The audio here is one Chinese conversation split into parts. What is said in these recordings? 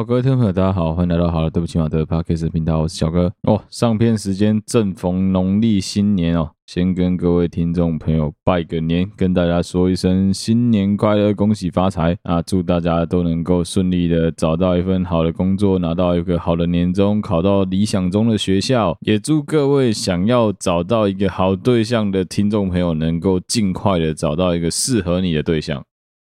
好，各位听众朋友，大家好，欢迎来到好了，对不起马德 Podcast 频道，我是小哥哦。上片时间正逢农历新年哦，先跟各位听众朋友拜个年，跟大家说一声新年快乐，恭喜发财啊！祝大家都能够顺利的找到一份好的工作，拿到一个好的年终，考到理想中的学校。也祝各位想要找到一个好对象的听众朋友，能够尽快的找到一个适合你的对象。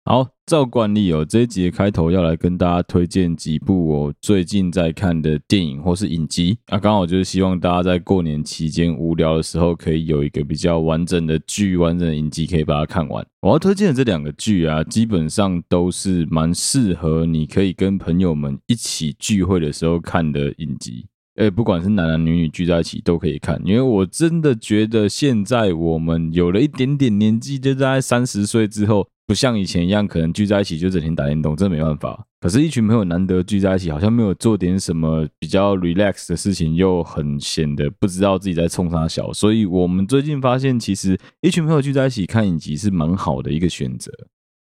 好，照惯例哦，这一集的开头要来跟大家推荐几部我最近在看的电影或是影集啊，刚好就是希望大家在过年期间无聊的时候，可以有一个比较完整的剧、完整的影集可以把它看完。我要推荐的这两个剧啊，基本上都是蛮适合你可以跟朋友们一起聚会的时候看的影集。诶，不管是男男女女聚在一起都可以看，因为我真的觉得现在我们有了一点点年纪，就在三十岁之后。不像以前一样，可能聚在一起就整天打电动，真的没办法。可是，一群朋友难得聚在一起，好像没有做点什么比较 relax 的事情，又很显得，不知道自己在冲啥小。所以，我们最近发现，其实一群朋友聚在一起看影集是蛮好的一个选择。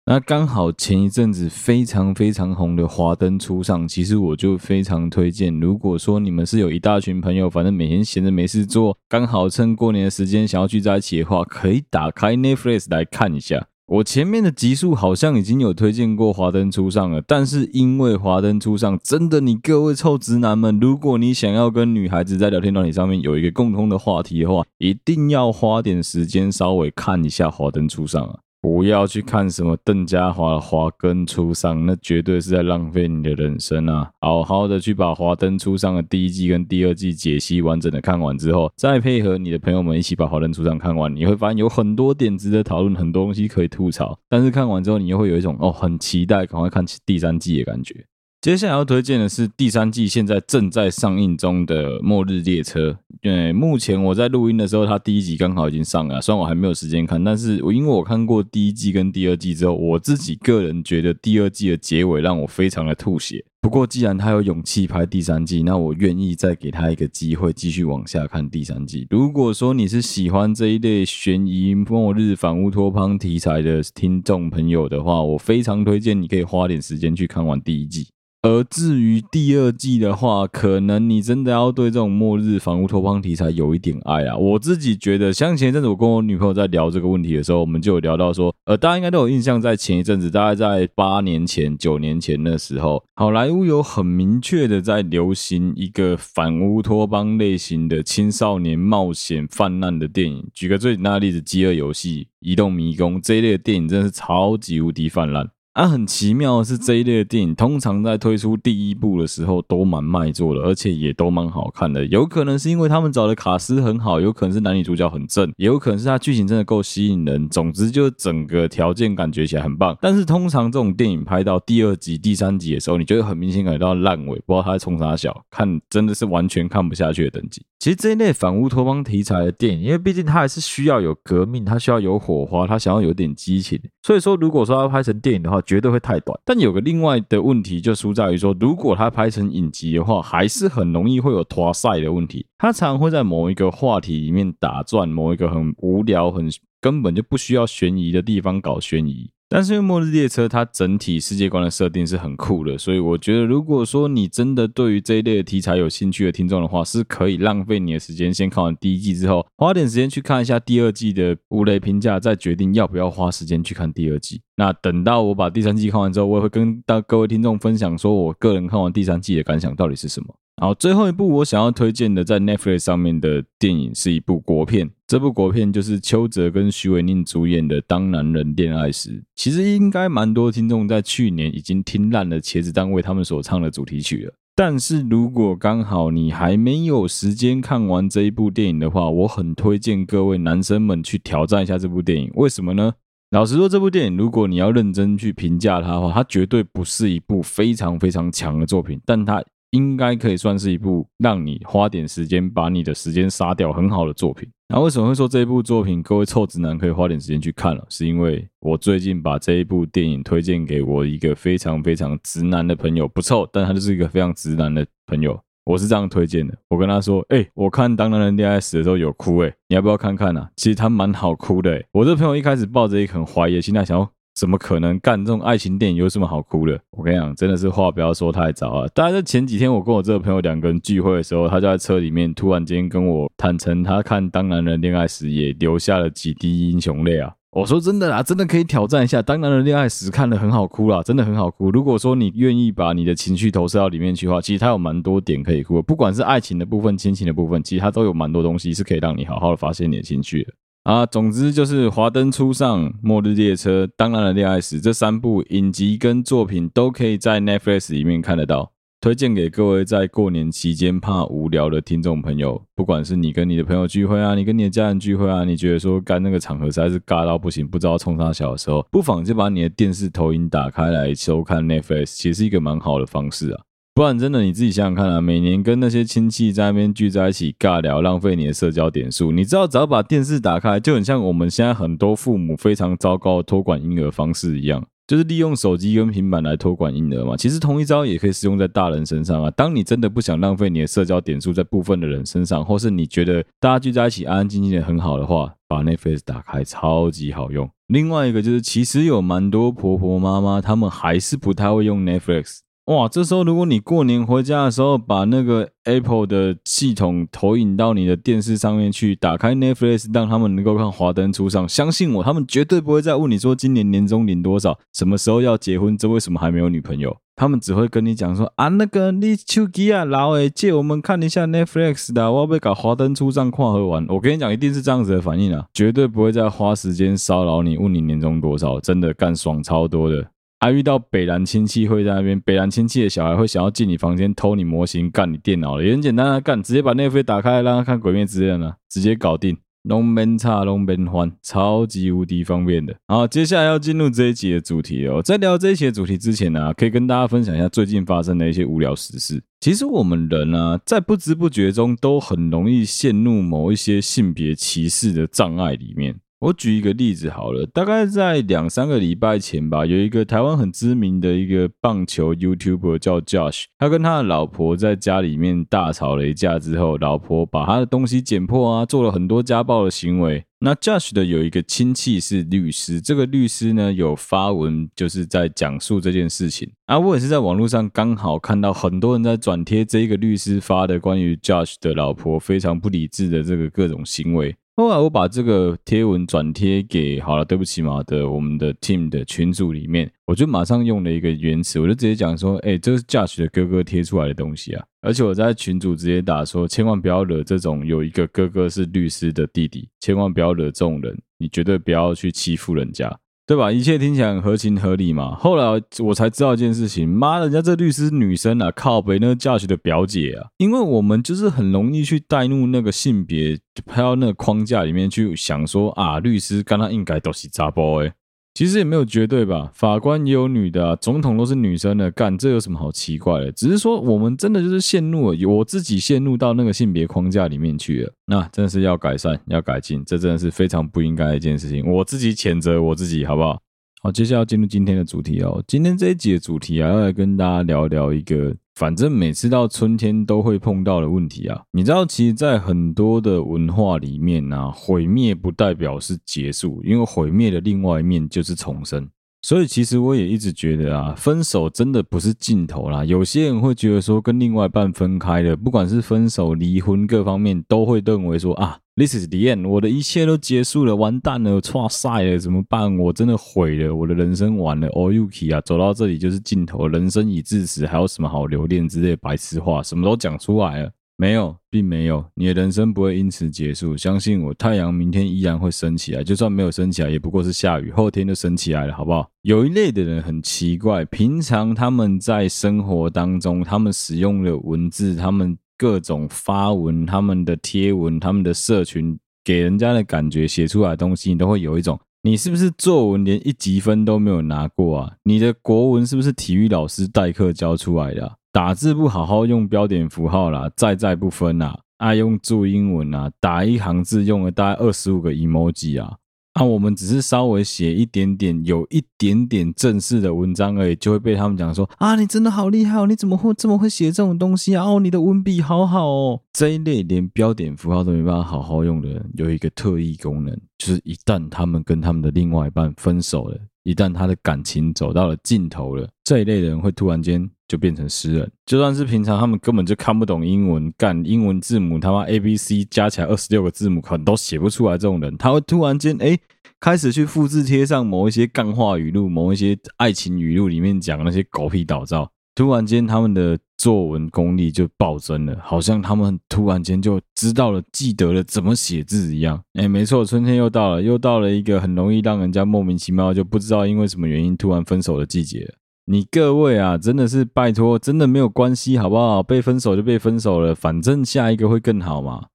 那刚好前一阵子非常非常红的《华灯初上》，其实我就非常推荐。如果说你们是有一大群朋友，反正每天闲着没事做，刚好趁过年的时间想要聚在一起的话，可以打开 Netflix 来看一下。我前面的集数好像已经有推荐过《华灯初上》了，但是因为《华灯初上》真的，你各位臭直男们，如果你想要跟女孩子在聊天软体上面有一个共通的话题的话，一定要花点时间稍微看一下《华灯初上》啊。不要去看什么邓家华的华灯初上，那绝对是在浪费你的人生啊！好好的去把华灯初上的第一季跟第二季解析完整的看完之后，再配合你的朋友们一起把华灯初上看完，你会发现有很多点值得讨论，很多东西可以吐槽。但是看完之后，你又会有一种哦，很期待赶快看第三季的感觉。接下来要推荐的是第三季现在正在上映中的《末日列车》。对，目前我在录音的时候，它第一集刚好已经上了，虽然我还没有时间看，但是我因为我看过第一季跟第二季之后，我自己个人觉得第二季的结尾让我非常的吐血。不过既然他有勇气拍第三季，那我愿意再给他一个机会，继续往下看第三季。如果说你是喜欢这一类悬疑、末日、反乌托邦题材的听众朋友的话，我非常推荐你可以花点时间去看完第一季。而至于第二季的话，可能你真的要对这种末日反乌托邦题材有一点爱啊。我自己觉得，像前一阵子我跟我女朋友在聊这个问题的时候，我们就有聊到说，呃，大家应该都有印象，在前一阵子，大概在八年前、九年前的时候，好莱坞有很明确的在流行一个反乌托邦类型的青少年冒险泛滥的电影。举个最简单的例子，《饥饿游戏》、《移动迷宫》这一类的电影，真的是超级无敌泛滥。啊，很奇妙的是，这一类的电影通常在推出第一部的时候都蛮卖座的，而且也都蛮好看的。有可能是因为他们找的卡司很好，有可能是男女主角很正，也有可能是他剧情真的够吸引人。总之，就整个条件感觉起来很棒。但是，通常这种电影拍到第二集、第三集的时候，你就会很明显感觉到烂尾，不知道他在冲啥小，看真的是完全看不下去的等级。其实这一类反乌托邦题材的电影，因为毕竟它还是需要有革命，它需要有火花，它想要有点激情。所以说，如果说要拍成电影的话，绝对会太短。但有个另外的问题，就出在于说，如果它拍成影集的话，还是很容易会有拖赛的问题。它常常会在某一个话题里面打转，某一个很无聊、很根本就不需要悬疑的地方搞悬疑。但是因为《末日列车》它整体世界观的设定是很酷的，所以我觉得如果说你真的对于这一类的题材有兴趣的听众的话，是可以浪费你的时间，先看完第一季之后，花点时间去看一下第二季的无雷评价，再决定要不要花时间去看第二季。那等到我把第三季看完之后，我也会跟大各位听众分享，说我个人看完第三季的感想到底是什么。好，最后一部我想要推荐的在 Netflix 上面的电影是一部国片。这部国片就是邱泽跟许玮宁主演的《当男人恋爱时》。其实应该蛮多听众在去年已经听烂了茄子蛋为他们所唱的主题曲了。但是如果刚好你还没有时间看完这一部电影的话，我很推荐各位男生们去挑战一下这部电影。为什么呢？老实说，这部电影如果你要认真去评价它的话，它绝对不是一部非常非常强的作品，但它。应该可以算是一部让你花点时间把你的时间杀掉很好的作品。那为什么会说这一部作品各位臭直男可以花点时间去看了？是因为我最近把这一部电影推荐给我一个非常非常直男的朋友，不臭，但他就是一个非常直男的朋友。我是这样推荐的，我跟他说：“哎、我看《当男人恋爱时》的时候有哭，哎，你要不要看看啊？其实他蛮好哭的，哎。我这朋友一开始抱着一个很怀疑的心态，想要怎么可能干这种爱情电影有什么好哭的？我跟你讲，真的是话不要说太早啊！大概在前几天，我跟我这个朋友两个人聚会的时候，他就在车里面突然间跟我坦诚，他看《当男人恋爱时》也流下了几滴英雄泪啊！我说真的啦，真的可以挑战一下《当男人恋爱时》，看得很好哭啦，真的很好哭。如果说你愿意把你的情绪投射到里面去的话，其实它有蛮多点可以哭，不管是爱情的部分、亲情的部分，其实它都有蛮多东西是可以让你好好的发泄你的情绪的。啊，总之就是《华灯初上》《末日列车》《当然的恋爱史》这三部影集跟作品都可以在 Netflix 里面看得到，推荐给各位在过年期间怕无聊的听众朋友。不管是你跟你的朋友聚会啊，你跟你的家人聚会啊，你觉得说干那个场合实在是尬到不行，不知道冲啥小的时候，不妨就把你的电视投影打开来收看 Netflix，其实是一个蛮好的方式啊。不然真的你自己想想看啊，每年跟那些亲戚在那边聚在一起尬聊，浪费你的社交点数。你知道，只要把电视打开，就很像我们现在很多父母非常糟糕的托管婴儿方式一样，就是利用手机跟平板来托管婴儿嘛。其实同一招也可以适用在大人身上啊。当你真的不想浪费你的社交点数在部分的人身上，或是你觉得大家聚在一起安安静静的很好的话，把 Netflix 打开超级好用。另外一个就是，其实有蛮多婆婆妈妈，他们还是不太会用 Netflix。哇，这时候如果你过年回家的时候，把那个 Apple 的系统投影到你的电视上面去，打开 Netflix，让他们能够看《华灯初上》，相信我，他们绝对不会再问你说今年年终领多少，什么时候要结婚，这为什么还没有女朋友？他们只会跟你讲说啊，那个你手机啊老诶，借我们看一下 Netflix 的，我要被搞《华灯初上》看和完。我跟你讲，一定是这样子的反应啊，绝对不会再花时间骚扰你，问你年终多少，真的干爽超多的。还遇到北兰亲戚会在那边，北兰亲戚的小孩会想要进你房间偷你模型，干你电脑的，也很简单啊，干直接把那飞打开，让他看《鬼灭之刃》啊，直接搞定，拢免插拢免换，超级无敌方便的。好，接下来要进入这一集的主题哦。在聊这一集的主题之前呢、可以跟大家分享一下最近发生的一些无聊时事。其实我们人啊，在不知不觉中都很容易陷入某一些性别歧视的障碍里面。我举一个例子好了，大概在两三个礼拜前吧，有一个台湾很知名的一个棒球 YouTuber 叫 Josh，他跟他的老婆在家里面大吵了一架之后，老婆把他的东西剪破啊，做了很多家暴的行为。那 Josh 的有一个亲戚是律师，这个律师呢有发文就是在讲述这件事情啊，我也是在网络上刚好看到很多人在转贴这一个律师发的关于 Josh 的老婆非常不理智的这个各种行为。后来我把这个贴文转贴给好了，对不起嘛的我们的 team 的群组里面，我就马上用了一个原词，我就直接讲说，哎，这是 Josh 的哥哥贴出来的东西啊，而且我在群组直接打说，千万不要惹这种有一个哥哥是律师的弟弟，千万不要惹这种人，你绝对不要去欺负人家。对吧？一切听起来很合情合理嘛。后来我才知道一件事情，妈，人家这律师女生啊，靠北那个 judge 的表姐啊。因为我们就是很容易去带入那个性别，拍到那个框架里面去想说啊，律师跟他应该都是渣 boy。其实也没有绝对吧，法官也有女的啊，总统都是女生的，干这有什么好奇怪的？只是说我们真的就是陷入了，我自己陷入到那个性别框架里面去了，那真的是要改善，要改进，这真的是非常不应该的一件事情，我自己谴责我自己，好不好？好，接下来要进入今天的主题哦。今天这一集的主题啊，要来跟大家聊聊一个，反正每次到春天都会碰到的问题啊。你知道，其实，在很多的文化里面啊，毁灭不代表是结束，因为毁灭的另外一面就是重生。所以，其实我也一直觉得啊，分手真的不是尽头啦。有些人会觉得说，跟另外一半分开了，不管是分手、离婚，各方面都会认为说啊，this is the end，我的一切都结束了，完蛋了，错赛了，怎么办？我真的毁了，我的人生完了。Oh Yuki 啊，走到这里就是尽头，人生已至此，还有什么好留恋之类白痴话，什么都讲出来了。没有，并没有，你的人生不会因此结束。相信我，太阳明天依然会升起来，就算没有升起来，也不过是下雨，后天就升起来了，好不好？有一类的人很奇怪，平常他们在生活当中，他们使用的文字，他们各种发文，他们的贴文，他们的社群，给人家的感觉，写出来的东西，你都会有一种，你是不是作文连一级分都没有拿过啊？你的国文是不是体育老师代课教出来的？打字不好好用标点符号啦，在在不分啦，爱用注英文啊，打一行字用了大概二十五个 emoji 啊，啊，我们只是稍微写一点点，有一点点正式的文章而已，就会被他们讲说啊，你真的好厉害哦，你怎么会这么会写这种东西啊？哦，你的文笔好好哦。这一类连标点符号都没办法好好用的人，有一个特异功能，就是一旦他们跟他们的另外一半分手了。一旦他的感情走到了尽头了，这一类人会突然间就变成诗人。就算是平常他们根本就看不懂英文，干英文字母他妈 A B C 加起来二十六个字母可能都写不出来，这种人他会突然间哎。诶开始去复制贴上某一些干话语录，某一些爱情语录里面讲那些狗屁倒灶，突然间他们的作文功力就暴增了，好像他们突然间就知道了、记得了怎么写字一样。哎，没错，春天又到了，又到了一个很容易让人家莫名其妙就不知道因为什么原因突然分手的季节。你各位啊，真的是拜托，真的没有关系，好不好？被分手就被分手了，反正下一个会更好嘛。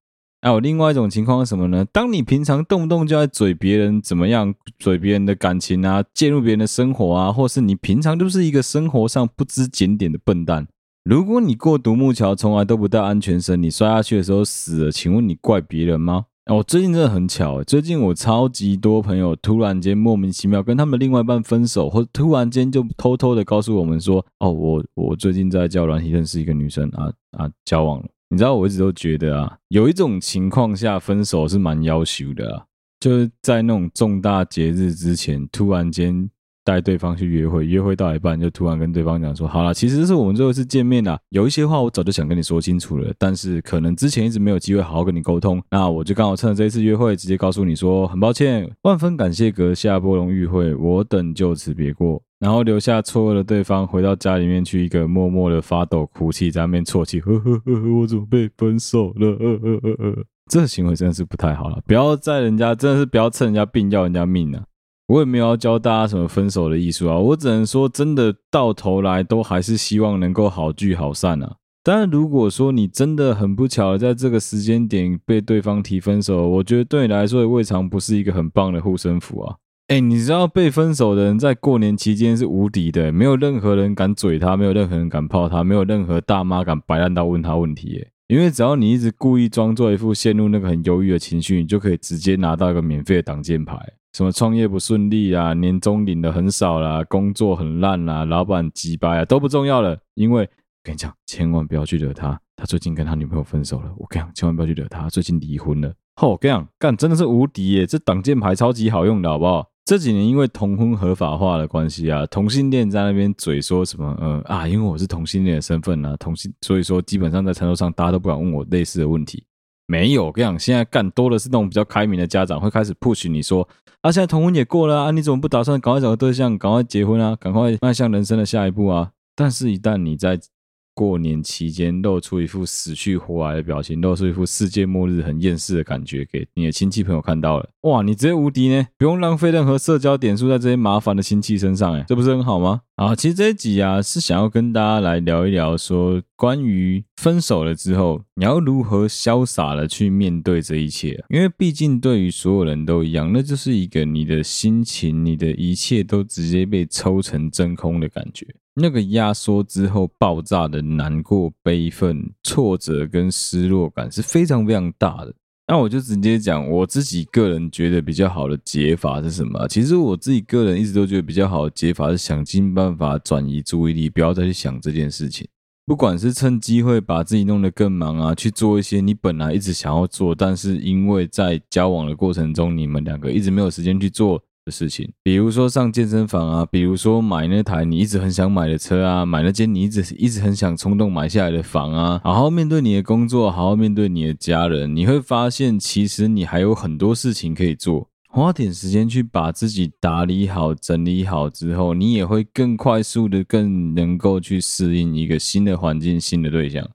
还有另外一种情况是什么呢？当你平常动不动就在嘴别人怎么样，嘴别人的感情啊，介入别人的生活啊，或是你平常就是一个生活上不知检点的笨蛋。如果你过独木桥从来都不带安全绳，你摔下去的时候死了，请问你怪别人吗？哦，最近真的很巧，最近我超级多朋友突然间莫名其妙跟他们另外一半分手，或突然间就偷偷的告诉我们说，哦，我我最近在交软体认识一个女生啊啊，交往。你知道我一直都觉得啊，有一种情况下分手是蛮要求的啊，就是在那种重大节日之前，突然间带对方去约会，约会到一半就突然跟对方讲说，好了，其实这是我们最后一次见面了，有一些话我早就想跟你说清楚了，但是可能之前一直没有机会好好跟你沟通，那我就刚好趁着这一次约会，直接告诉你说，很抱歉，万分感谢阁下波龙玉会，我等就此别过。然后留下错愕的对方回到家里面去，一个默默的发抖、哭泣，在那边啜泣，呵呵呵呵，我怎么被分手了？呃呃呃呃，这行为真的是不太好了，不要在人家真的是不要趁人家病要人家命啊！我也没有要教大家什么分手的艺术啊，我只能说，真的到头来都还是希望能够好聚好散啊。当然，如果说你真的很不巧在这个时间点被对方提分手，我觉得对你来说也未尝不是一个很棒的护身符啊。哎、你知道被分手的人在过年期间是无敌的，没有任何人敢嘴他，没有任何人敢泡他，没有任何大妈敢白烂到问他问题。因为只要你一直故意装作一副陷入那个很忧郁的情绪，你就可以直接拿到一个免费的挡箭牌。什么创业不顺利啊，年终领的很少啦，工作很烂啦，老板鸡掰啊，都不重要了。因为跟你讲，千万不要去惹他，他最近跟他女朋友分手了。我跟你讲，千万不要去惹他，最近离婚了。吼，跟你讲，干真的是无敌耶，这挡箭牌超级好用的，好不好？这几年因为同婚合法化的关系啊，同性恋在那边嘴说什么，呃啊，因为我是同性恋的身份啊，同性，所以说基本上在餐桌上大家都不敢问我类似的问题。没有，我跟你讲，现在干多的是那种比较开明的家长会开始 push 你说，啊，现在同婚也过了啊，你怎么不打算赶快找个对象，赶快结婚啊，赶快迈向人生的下一步啊？但是，一旦你在过年期间露出一副死去活来的表情，露出一副世界末日很厌世的感觉，给你的亲戚朋友看到了，哇，你直接无敌呢，不用浪费任何社交点数在这些麻烦的亲戚身上，哎，这不是很好吗？啊，其实这一集啊是想要跟大家来聊一聊，说关于分手了之后，你要如何潇洒的去面对这一切，因为毕竟对于所有人都一样，那就是一个你的心情，你的一切都直接被抽成真空的感觉。那个压缩之后爆炸的难过、悲愤、挫折跟失落感是非常非常大的。那我就直接讲我自己个人觉得比较好的解法是什么？其实我自己个人一直都觉得比较好的解法是想尽办法转移注意力，不要再去想这件事情。不管是趁机会把自己弄得更忙啊，去做一些你本来一直想要做，但是因为在交往的过程中你们两个一直没有时间去做。的事情，比如说上健身房啊，比如说买那台你一直很想买的车啊，买那间你一直一直很想冲动买下来的房啊，好好面对你的工作，好好面对你的家人，你会发现其实你还有很多事情可以做，花点时间去把自己打理好、整理好之后，你也会更快速的、更能够去适应一个新的环境、新的对象。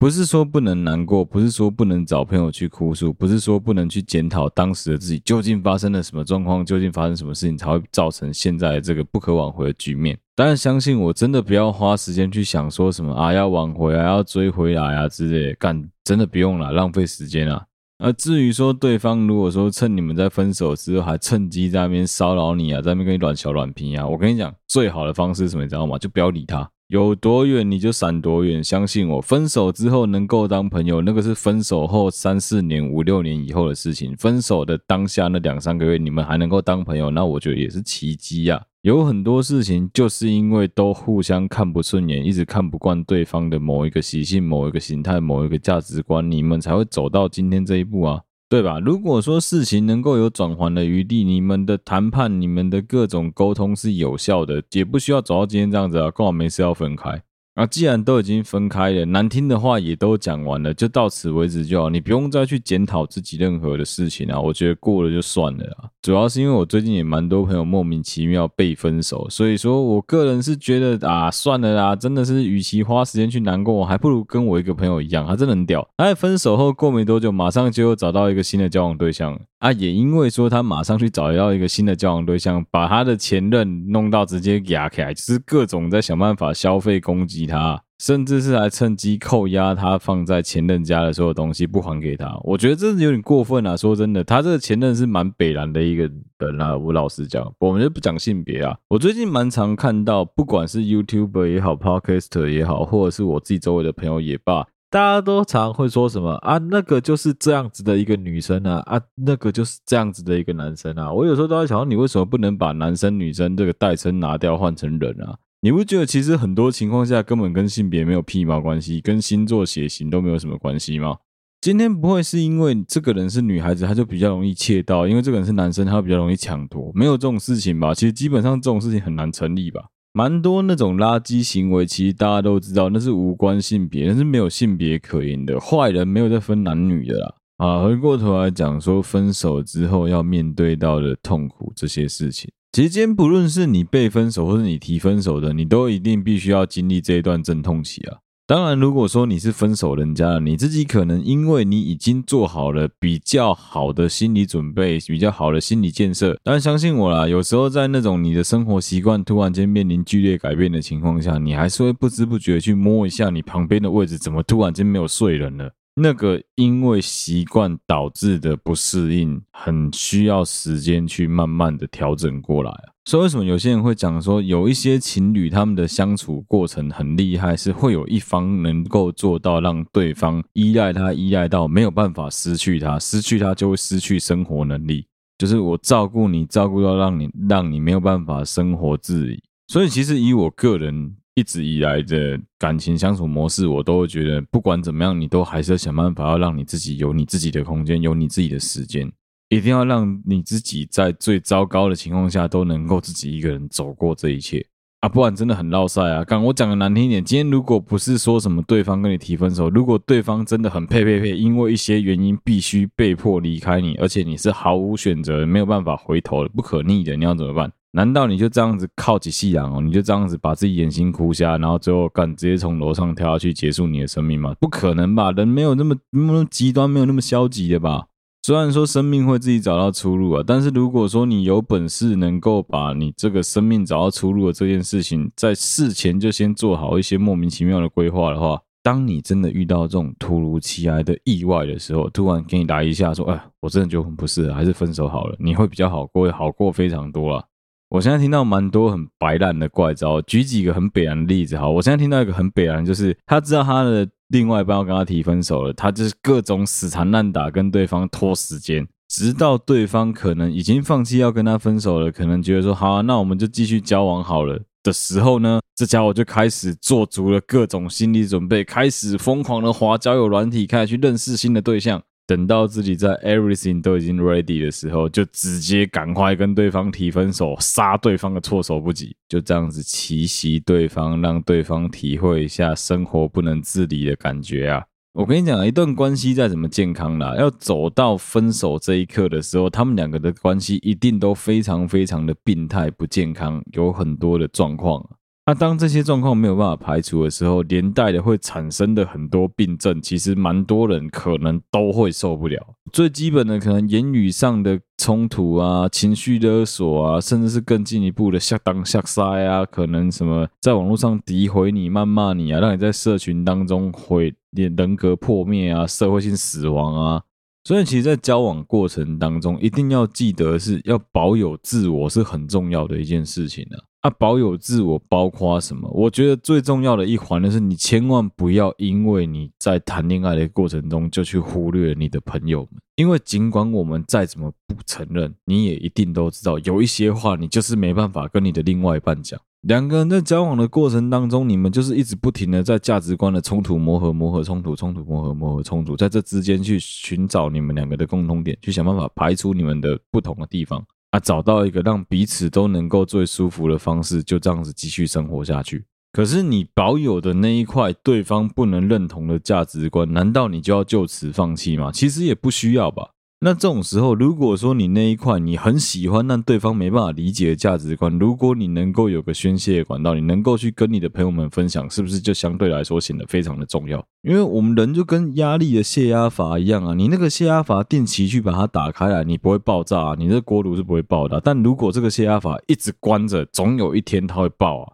不是说不能难过，不是说不能找朋友去哭诉，不是说不能去检讨当时的自己究竟发生了什么状况，究竟发生什么事情才会造成现在这个不可挽回的局面。当然，相信我真的不要花时间去想说什么啊，要挽回啊，要追回来啊之类的，干真的不用了，浪费时间啊。而至于说对方如果说趁你们在分手之后还趁机在那边骚扰你啊，在那边跟你乱小软皮啊，我跟你讲，最好的方式是什么，你知道吗？就不要理他。有多远你就闪多远，相信我，分手之后能够当朋友，那个是分手后三四年、五六年以后的事情。分手的当下那两三个月，你们还能够当朋友，那我觉得也是奇迹呀。有很多事情就是因为都互相看不顺眼，一直看不惯对方的某一个习性、某一个形态、某一个价值观，你们才会走到今天这一步啊。对吧？如果说事情能够有转圜的余地，你们的谈判、你们的各种沟通是有效的，也不需要走到今天这样子啊，刚好没事要分开。那，既然都已经分开了，难听的话也都讲完了，就到此为止就好。你不用再去检讨自己任何的事情啊。我觉得过了就算了啊。主要是因为我最近也蛮多朋友莫名其妙被分手，所以说我个人是觉得啊，算了啦，真的是与其花时间去难过，还不如跟我一个朋友一样，他真的很屌。他在分手后过没多久，马上就又找到一个新的交往对象。啊，也因为说他马上去找到一个新的交往对象，把他的前任弄到直接压起来，就是各种在想办法消费攻击他。甚至是还趁机扣押他放在前任家的所有东西不还给他，我觉得这是有点过分啊！说真的，他这个前任是蛮北烂的一个人啊。我老实讲，我们就不讲性别啊。我最近蛮常看到，不管是 YouTuber 也好，Podcaster 也好，或者是我自己周围的朋友也罢，大家都常会说什么啊，那个就是这样子的一个女生啊，啊，那个就是这样子的一个男生啊。我有时候都在想，你为什么不能把男生女生这个代称拿掉，换成人啊？你不觉得其实很多情况下根本跟性别没有屁毛关系，跟星座血型都没有什么关系吗？今天不会是因为这个人是女孩子，他就比较容易窃盗；因为这个人是男生，他比较容易抢夺，没有这种事情吧？其实基本上这种事情很难成立吧？蛮多那种垃圾行为，其实大家都知道那是无关性别，那是没有性别可言的。坏人没有在分男女的啦。啊，回过头来讲说分手之后要面对到的痛苦这些事情。其实今天不论是你被分手，或是你提分手的，你都一定必须要经历这一段阵痛期啊。当然，如果说你是分手人家，你自己可能因为你已经做好了比较好的心理准备，比较好的心理建设。但相信我啦，有时候在那种你的生活习惯突然间面临剧烈改变的情况下，你还是会不知不觉去摸一下你旁边的位置，怎么突然间没有睡人了。那个因为习惯导致的不适应，很需要时间去慢慢的调整过来。所以为什么有些人会讲说，有一些情侣他们的相处过程很厉害，是会有一方能够做到让对方依赖他，依赖到没有办法失去他，失去他就会失去生活能力。就是我照顾你，照顾到让你让你没有办法生活自理。所以其实以我个人。一直以来的感情相处模式，我都会觉得，不管怎么样，你都还是要想办法，要让你自己有你自己的空间，有你自己的时间，一定要让你自己在最糟糕的情况下都能够自己一个人走过这一切啊！不然真的很烙赛啊！刚我讲的难听一点，今天如果不是说什么对方跟你提分手，如果对方真的很配配配，因为一些原因必须被迫离开你，而且你是毫无选择，没有办法回头的，不可逆的，你要怎么办？难道你就这样子靠起夕阳哦？你就这样子把自己眼睛哭瞎，然后最后干直接从楼上跳下去结束你的生命吗？不可能吧？人没有那么那么极端，没有那么消极的吧？虽然说生命会自己找到出路啊，但是如果说你有本事能够把你这个生命找到出路的这件事情，在事前就先做好一些莫名其妙的规划的话，当你真的遇到这种突如其来的意外的时候，突然给你来一下说，哎，我真的就很不适合，还是分手好了，你会比较好过，好过非常多啊。我现在听到蛮多很白烂的怪招，举几个很北烂的例子。哈，我现在听到一个很北烂，就是他知道他的另外一半要跟他提分手了，他就是各种死缠烂打，跟对方拖时间，直到对方可能已经放弃要跟他分手了，可能觉得说好啊，那我们就继续交往好了的时候呢，这家伙就开始做足了各种心理准备，开始疯狂的滑交友软体，开始去认识新的对象。等到自己在 everything 都已经 ready 的时候，就直接赶快跟对方提分手，杀对方个措手不及，就这样子奇袭对方，让对方体会一下生活不能自理的感觉啊！我跟你讲，一段关系再怎么健康啦，要走到分手这一刻的时候，他们两个的关系一定都非常非常的病态不健康，有很多的状况。那当这些状况没有办法排除的时候，连带的会产生的很多病症，其实蛮多人可能都会受不了。最基本的可能言语上的冲突啊，情绪勒索啊，甚至是更进一步的下当下塞啊，可能什么在网络上诋毁你、谩骂你啊，让你在社群当中毁人格破灭啊，社会性死亡啊。所以，其实，在交往过程当中，一定要记得是要保有自我是很重要的一件事情啊。啊，保有自我包括什么？我觉得最重要的一环就是，你千万不要因为你在谈恋爱的过程中就去忽略你的朋友们，因为尽管我们再怎么不承认，你也一定都知道，有一些话你就是没办法跟你的另外一半讲。两个人在交往的过程当中，你们就是一直不停的在价值观的冲突、磨合、磨合、冲突、冲突、磨合、磨合、冲突，在这之间去寻找你们两个的共同点，去想办法排除你们的不同的地方啊，找到一个让彼此都能够最舒服的方式，就这样子继续生活下去。可是你保有的那一块对方不能认同的价值观，难道你就要就此放弃吗？其实也不需要吧。那这种时候，如果说你那一块你很喜欢，但对方没办法理解的价值观，如果你能够有个宣泄的管道，你能够去跟你的朋友们分享，是不是就相对来说显得非常的重要？因为我们人就跟压力的泄压阀一样啊，你那个泄压阀定期去把它打开来，你不会爆炸啊，你这锅炉是不会爆的。但如果这个泄压阀一直关着，总有一天它会爆啊。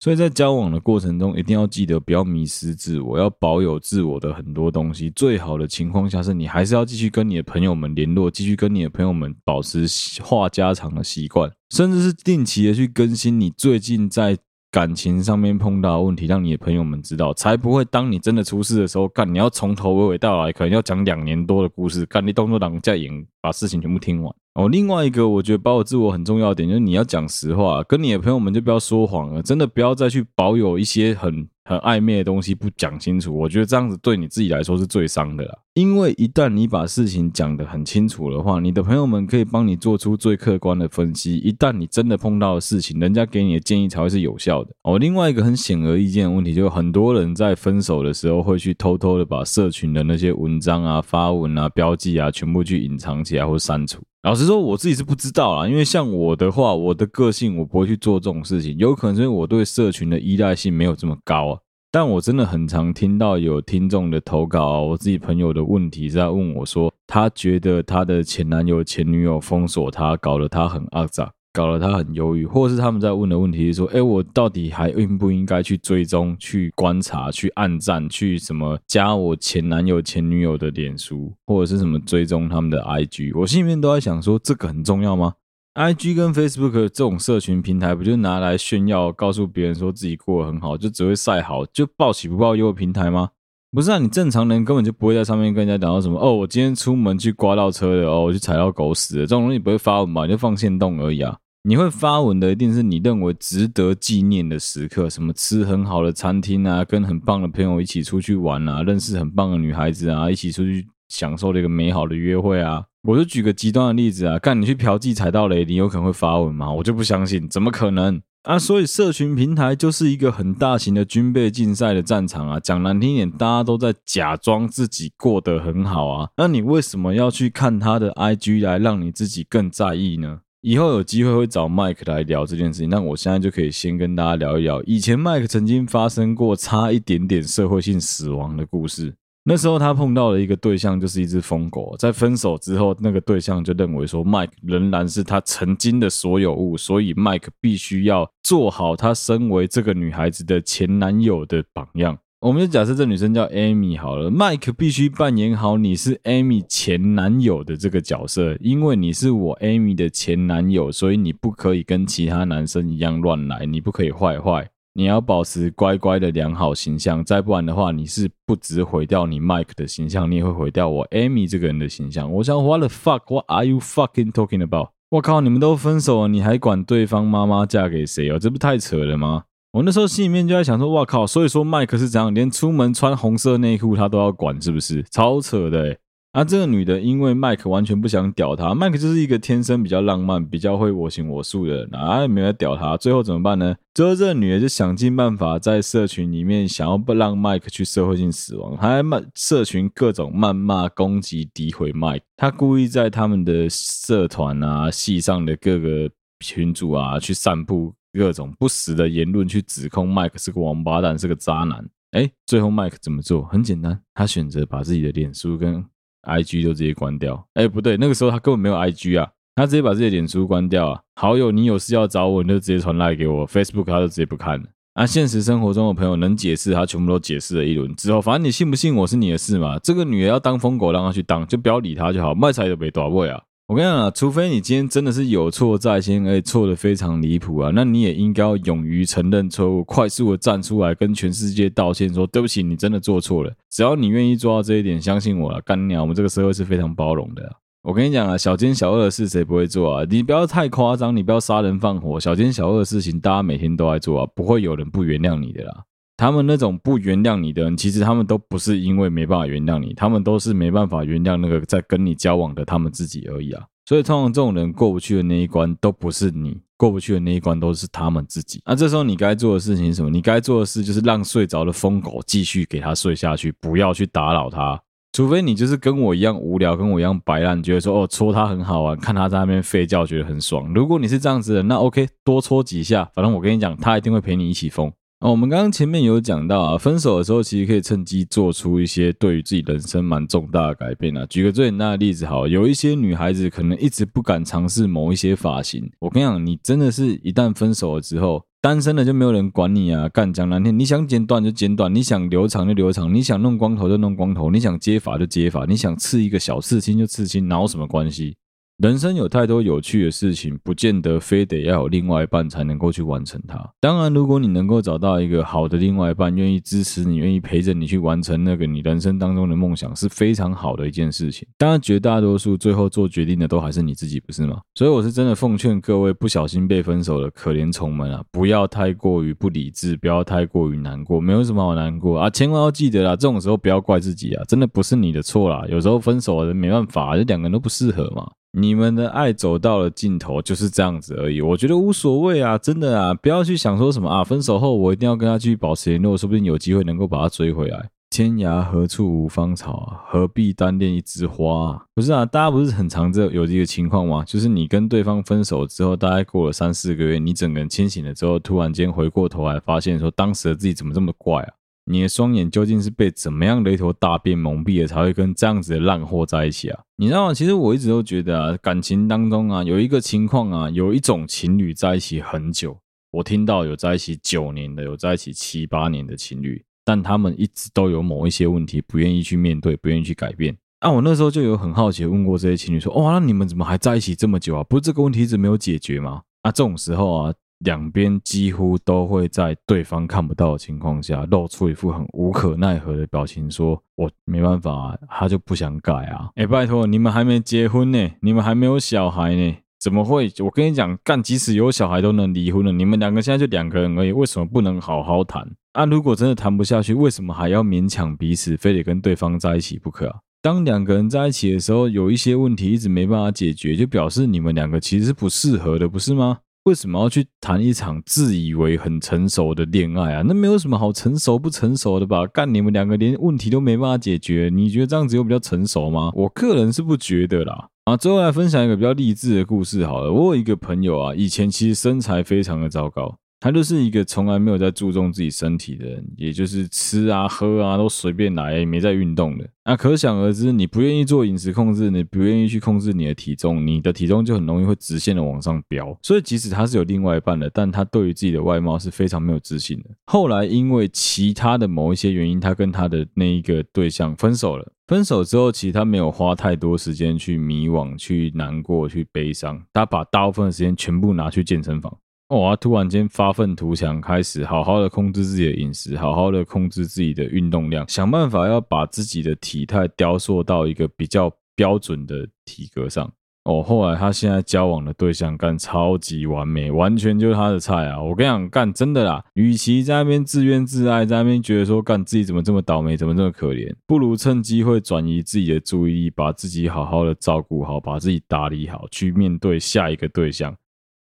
所以在交往的过程中，一定要记得不要迷失自我，要保有自我的很多东西。最好的情况下是你还是要继续跟你的朋友们联络，继续跟你的朋友们保持话家常的习惯，甚至是定期的去更新你最近在感情上面碰到的问题，让你的朋友们知道，才不会当你真的出事的时候，干你要从头娓娓道来，可能要讲两年多的故事，干你动作党在演，把事情全部听完。哦，另外一个我觉得保有自我很重要的点，就是你要讲实话，跟你的朋友们就不要说谎了，真的不要再去保有一些很很暧昧的东西不讲清楚，我觉得这样子对你自己来说是最伤的啦。因为一旦你把事情讲得很清楚的话，你的朋友们可以帮你做出最客观的分析。一旦你真的碰到的事情，人家给你的建议才会是有效的。哦，另外一个很显而易见的问题，就是很多人在分手的时候会去偷偷的把社群的那些文章啊、发文啊、标记啊，全部去隐藏起来或删除。老实说，我自己是不知道啦，因为像我的话，我的个性我不会去做这种事情，有可能是因为我对社群的依赖性没有这么高啊。但我真的很常听到有听众的投稿，我自己朋友的问题是在问我说，他觉得他的前男友、前女友封锁他，搞得他很肮脏。搞得他很忧郁，或者是他们在问的问题是说：哎，我到底还应不应该去追踪、去观察、去暗赞、去什么加我前男友、前女友的脸书，或者是什么追踪他们的 IG？我心里面都在想说，这个很重要吗？IG 跟 Facebook 这种社群平台，不就拿来炫耀、告诉别人说自己过得很好，就只会晒好，就报喜不报忧的平台吗？不是啊，你正常人根本就不会在上面跟人家讲到什么哦，我今天出门去刮到车了，哦，我去踩到狗屎，这种东西不会发文吧？你就放限动而已啊。你会发文的一定是你认为值得纪念的时刻，什么吃很好的餐厅啊，跟很棒的朋友一起出去玩啊，认识很棒的女孩子啊，一起出去享受了一个美好的约会啊。我就举个极端的例子啊，干你去嫖妓踩到雷，你有可能会发文吗？我就不相信，怎么可能啊？所以社群平台就是一个很大型的军备竞赛的战场啊。讲难听一点，大家都在假装自己过得很好啊。那你为什么要去看他的 IG 来让你自己更在意呢？以后有机会会找 Mike 来聊这件事情，那我现在就可以先跟大家聊一聊，以前 Mike 曾经发生过差一点点社会性死亡的故事。那时候他碰到了一个对象，就是一只疯狗。在分手之后，那个对象就认为说，Mike 仍然是他曾经的所有物，所以 Mike 必须要做好他身为这个女孩子的前男友的榜样。我们就假设这女生叫 Amy 好了，Mike 必须扮演好你是 Amy 前男友的这个角色，因为你是我 Amy 的前男友，所以你不可以跟其他男生一样乱来，你不可以坏坏，你要保持乖乖的良好形象，再不然的话，你是不只毁掉你 Mike 的形象，你也会毁掉我 Amy 这个人的形象。我想，What the fuck？What are you fucking talking about？我靠，你们都分手了，你还管对方妈妈嫁给谁哦？这不太扯了吗？我那时候心里面就在想说，哇靠！所以说麦克是怎样，连出门穿红色内裤他都要管，是不是？超扯的诶。啊，这个女的因为麦克完全不想屌她，麦克就是一个天生比较浪漫、比较会我行我素的人啊，也没有屌她。最后怎么办呢？最后这个女的就想尽办法在社群里面想要不让麦克去社会性死亡，还骂社群各种谩骂、攻击、诋毁麦克。她故意在他们的社团啊、系上的各个群组啊去散布。各种不实的言论去指控麦克是个王八蛋，是个渣男。哎，最后麦克怎么做？很简单，他选择把自己的脸书跟 IG 就直接关掉。哎，不对，那个时候他根本没有 IG 啊，他直接把自己的脸书关掉啊。好友，你有事要找我，你就直接传赖给我。Facebook 他就直接不看了。啊，现实生活中的朋友能解释，他全部都解释了一轮之后，反正你信不信我是你的事嘛。这个女的要当疯狗，让她去当，就不要理她就好。卖菜都没多位啊。我跟你讲啊，除非你今天真的是有错在先，而且错得非常离谱啊，那你也应该要勇于承认错误，快速的站出来跟全世界道歉，说对不起，你真的做错了。只要你愿意做到这一点，相信我了，干鸟，我们这个社会是非常包容的啊。我跟你讲啊，小奸小恶的事谁不会做啊？你不要太夸张，你不要杀人放火，小奸小恶的事情大家每天都在做啊，不会有人不原谅你的啦。他们那种不原谅你的人，其实他们都不是因为没办法原谅你，他们都是没办法原谅那个在跟你交往的他们自己而已啊。所以通常这种人过不去的那一关，都不是你过不去的那一关，都是他们自己。那这时候你该做的事情是什么？你该做的事就是让睡着的疯狗继续给他睡下去，不要去打扰他。除非你就是跟我一样无聊，跟我一样白烂，觉得说哦戳他很好玩，看他在那边吠叫觉得很爽。如果你是这样子的，那 OK，多戳几下，反正我跟你讲，他一定会陪你一起疯。哦，我们刚刚前面有讲到啊，分手的时候其实可以趁机做出一些对于自己人生蛮重大的改变啊。举个最简单的例子，好，有一些女孩子可能一直不敢尝试某一些发型。我跟你讲，你真的是一旦分手了之后，单身了就没有人管你啊。干讲难听，你想剪短就剪短，你想留长就留长，你想弄光头就弄光头，你想接发就接发，你想刺一个小刺青就刺青，哪有什么关系？人生有太多有趣的事情，不见得非得要有另外一半才能够去完成它。当然，如果你能够找到一个好的另外一半，愿意支持你，愿意陪着你去完成那个你人生当中的梦想，是非常好的一件事情。当然，绝大多数最后做决定的都还是你自己，不是吗？所以，我是真的奉劝各位不小心被分手的可怜虫们啊，不要太过于不理智，不要太过于难过，没有什么好难过啊。千万要记得啦，这种时候不要怪自己啊，真的不是你的错啦。有时候分手了没办法，这两个人都不适合嘛。你们的爱走到了尽头，就是这样子而已。我觉得无所谓啊，真的啊，不要去想说什么啊，分手后我一定要跟他继续保持联络，说不定有机会能够把他追回来。天涯何处无芳草啊，何必单恋一枝花？不是啊，大家不是很常这有这个情况吗？就是你跟对方分手之后，大概过了三四个月，你整个人清醒了之后，突然间回过头来，发现说当时的自己怎么这么怪啊？你的双眼究竟是被怎么样的一头大便蒙蔽了，才会跟这样子的烂货在一起啊？你知道吗？其实我一直都觉得啊，感情当中啊，有一个情况啊，有一种情侣在一起很久，我听到有在一起九年的，有在一起七八年的情侣，但他们一直都有某一些问题，不愿意去面对，不愿意去改变。啊，我那时候就有很好奇问过这些情侣说，哇，那你们怎么还在一起这么久啊？不是这个问题一直没有解决吗？啊，这种时候啊。两边几乎都会在对方看不到的情况下，露出一副很无可奈何的表情，说：“我没办法啊，他就不想改啊。”哎，拜托，你们还没结婚呢，你们还没有小孩呢，怎么会？我跟你讲，干，即使有小孩都能离婚了。你们两个现在就两个人而已，为什么不能好好谈？啊，如果真的谈不下去，为什么还要勉强彼此，非得跟对方在一起不可啊？当两个人在一起的时候，有一些问题一直没办法解决，就表示你们两个其实是不适合的，不是吗？为什么要去谈一场自以为很成熟的恋爱啊？那没有什么好成熟不成熟的吧？干，你们两个连问题都没办法解决，你觉得这样子又比较成熟吗？我个人是不觉得啦。啊，最后来分享一个比较励志的故事好了。我有一个朋友啊，以前其实身材非常的糟糕。他就是一个从来没有在注重自己身体的人，也就是吃啊喝啊都随便来，没在运动的。那可想而知，你不愿意做饮食控制，你不愿意去控制你的体重，你的体重就很容易会直线的往上飙。所以即使他是有另外一半的，但他对于自己的外貌是非常没有自信的。后来因为其他的某一些原因，他跟他的那一个对象分手了。分手之后，其实他没有花太多时间去迷惘、去难过、去悲伤，他把大部分的时间全部拿去健身房。哦，他突然间发愤图强，开始好好的控制自己的饮食，好好的控制自己的运动量，想办法要把自己的体态雕塑到一个比较标准的体格上。哦，后来他现在交往的对象干超级完美，完全就是他的菜啊！我跟你讲，干真的啦，与其在那边自怨自艾，在那边觉得说干自己怎么这么倒霉，怎么这么可怜，不如趁机会转移自己的注意力，把自己好好的照顾好，把自己打理好，去面对下一个对象。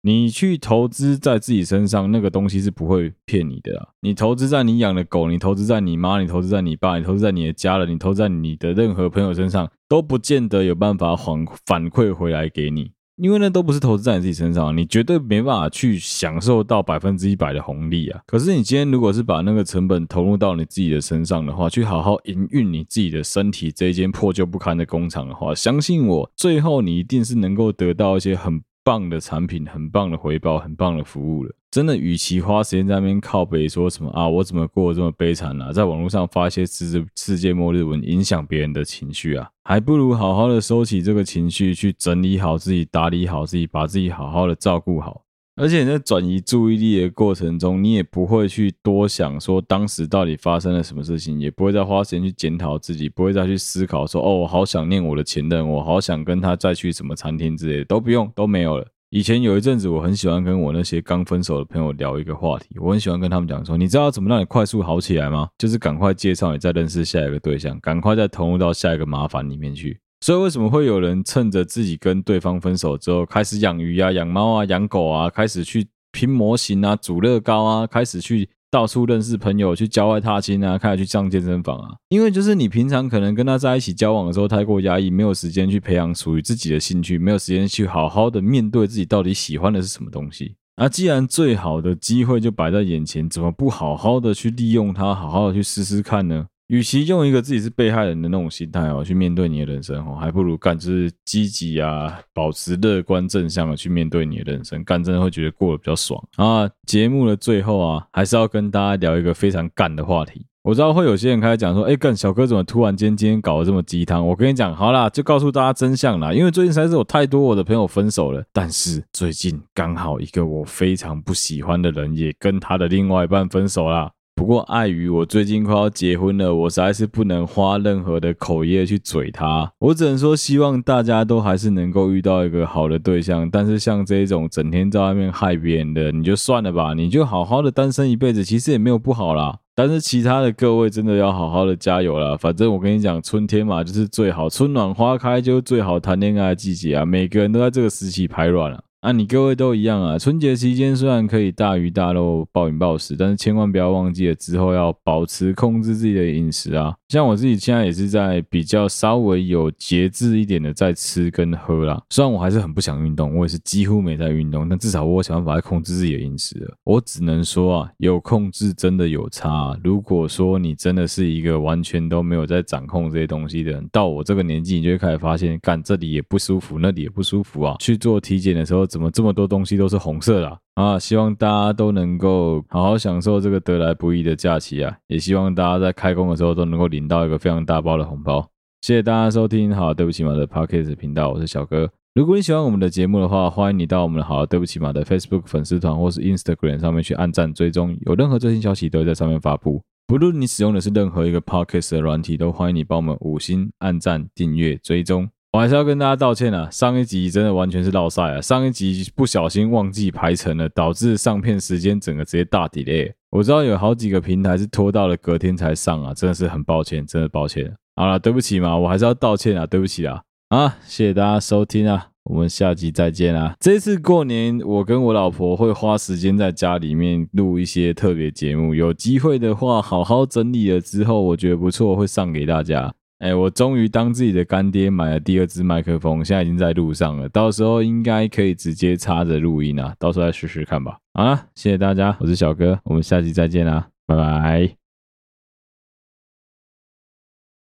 你去投资在自己身上，那个东西是不会骗你的啊。你投资在你养的狗，你投资在你妈，你投资在你爸，你投资在你的家人，你投资在你的任何朋友身上，都不见得有办法反反馈回来给你，因为那都不是投资在你自己身上，你绝对没办法去享受到百分之一百的红利啊。可是你今天如果是把那个成本投入到你自己的身上的话，去好好营运你自己的身体这一间破旧不堪的工厂的话，相信我，最后你一定是能够得到一些很。棒的产品，很棒的回报，很棒的服务了。真的，与其花时间在那边靠北说什么啊，我怎么过得这么悲惨啊，在网络上发一些世世界末日文，影响别人的情绪啊，还不如好好的收起这个情绪，去整理好自己，打理好自己，把自己好好的照顾好。而且你在转移注意力的过程中，你也不会去多想说当时到底发生了什么事情，也不会再花时间去检讨自己，不会再去思考说哦，我好想念我的前任，我好想跟他再去什么餐厅之类的，都不用，都没有了。以前有一阵子，我很喜欢跟我那些刚分手的朋友聊一个话题，我很喜欢跟他们讲说，你知道怎么让你快速好起来吗？就是赶快介绍你再认识下一个对象，赶快再投入到下一个麻烦里面去。所以为什么会有人趁着自己跟对方分手之后，开始养鱼啊、养猫啊、养狗啊，开始去拼模型啊、组乐高啊，开始去到处认识朋友、去郊外踏青啊，开始去上健身房啊？因为就是你平常可能跟他在一起交往的时候太过压抑，没有时间去培养属于自己的兴趣，没有时间去好好的面对自己到底喜欢的是什么东西。那既然最好的机会就摆在眼前，怎么不好好的去利用它，好好的去试试看呢？与其用一个自己是被害人的那种心态哦去面对你的人生哦，还不如干就是积极啊，保持乐观正向的去面对你的人生，干真的会觉得过得比较爽啊。节目的最后啊，还是要跟大家聊一个非常干的话题。我知道会有些人开始讲说，哎干小哥怎么突然间今天搞得这么鸡汤？我跟你讲，好啦，就告诉大家真相啦。因为最近实在是有太多我的朋友分手了，但是最近刚好一个我非常不喜欢的人也跟他的另外一半分手啦。不过碍于我最近快要结婚了，我实在是不能花任何的口业去嘴他。我只能说，希望大家都还是能够遇到一个好的对象。但是像这种整天在外面害别人的，你就算了吧，你就好好的单身一辈子，其实也没有不好啦。但是其他的各位真的要好好的加油啦。反正我跟你讲，春天嘛就是最好，春暖花开就是最好谈恋爱的季节啊。每个人都在这个时期排卵了。啊你各位都一样啊！春节期间虽然可以大鱼大肉、暴饮暴食，但是千万不要忘记了之后要保持控制自己的饮食啊。像我自己现在也是在比较稍微有节制一点的在吃跟喝啦。虽然我还是很不想运动，我也是几乎没在运动，但至少我想办法来控制自己的饮食。我只能说啊，有控制真的有差啊。如果说你真的是一个完全都没有在掌控这些东西的人，到我这个年纪，你就会开始发现，干这里也不舒服，那里也不舒服啊。去做体检的时候。怎么这么多东西都是红色的啊？希望大家都能够好好享受这个得来不易的假期啊！也希望大家在开工的时候都能够领到一个非常大包的红包。谢谢大家收听，好，对不起嘛的 Podcast 频道，我是小哥。如果你喜欢我们的节目的话，欢迎你到我们的好，对不起嘛的 Facebook 粉丝团或是 Instagram 上面去按赞追踪，有任何最新消息都会在上面发布。不论你使用的是任何一个 Podcast 的软体，都欢迎你帮我们五星按赞、订阅、追踪。我还是要跟大家道歉啊，上一集真的完全是落赛啊，上一集不小心忘记排程了，导致上片时间整个直接大 delay。我知道有好几个平台是拖到了隔天才上啊，真的是很抱歉，真的抱歉。好了，对不起嘛，我还是要道歉啊，对不起啊。啊，谢谢大家收听啊，我们下集再见啊。这次过年我跟我老婆会花时间在家里面录一些特别节目，有机会的话好好整理了之后，我觉得不错，会上给大家。哎，我终于当自己的干爹，买了第二支麦克风，现在已经在路上了。到时候应该可以直接插着录音啊，到时候再试试看吧。好了，谢谢大家，我是小哥，我们下期再见啦，拜拜。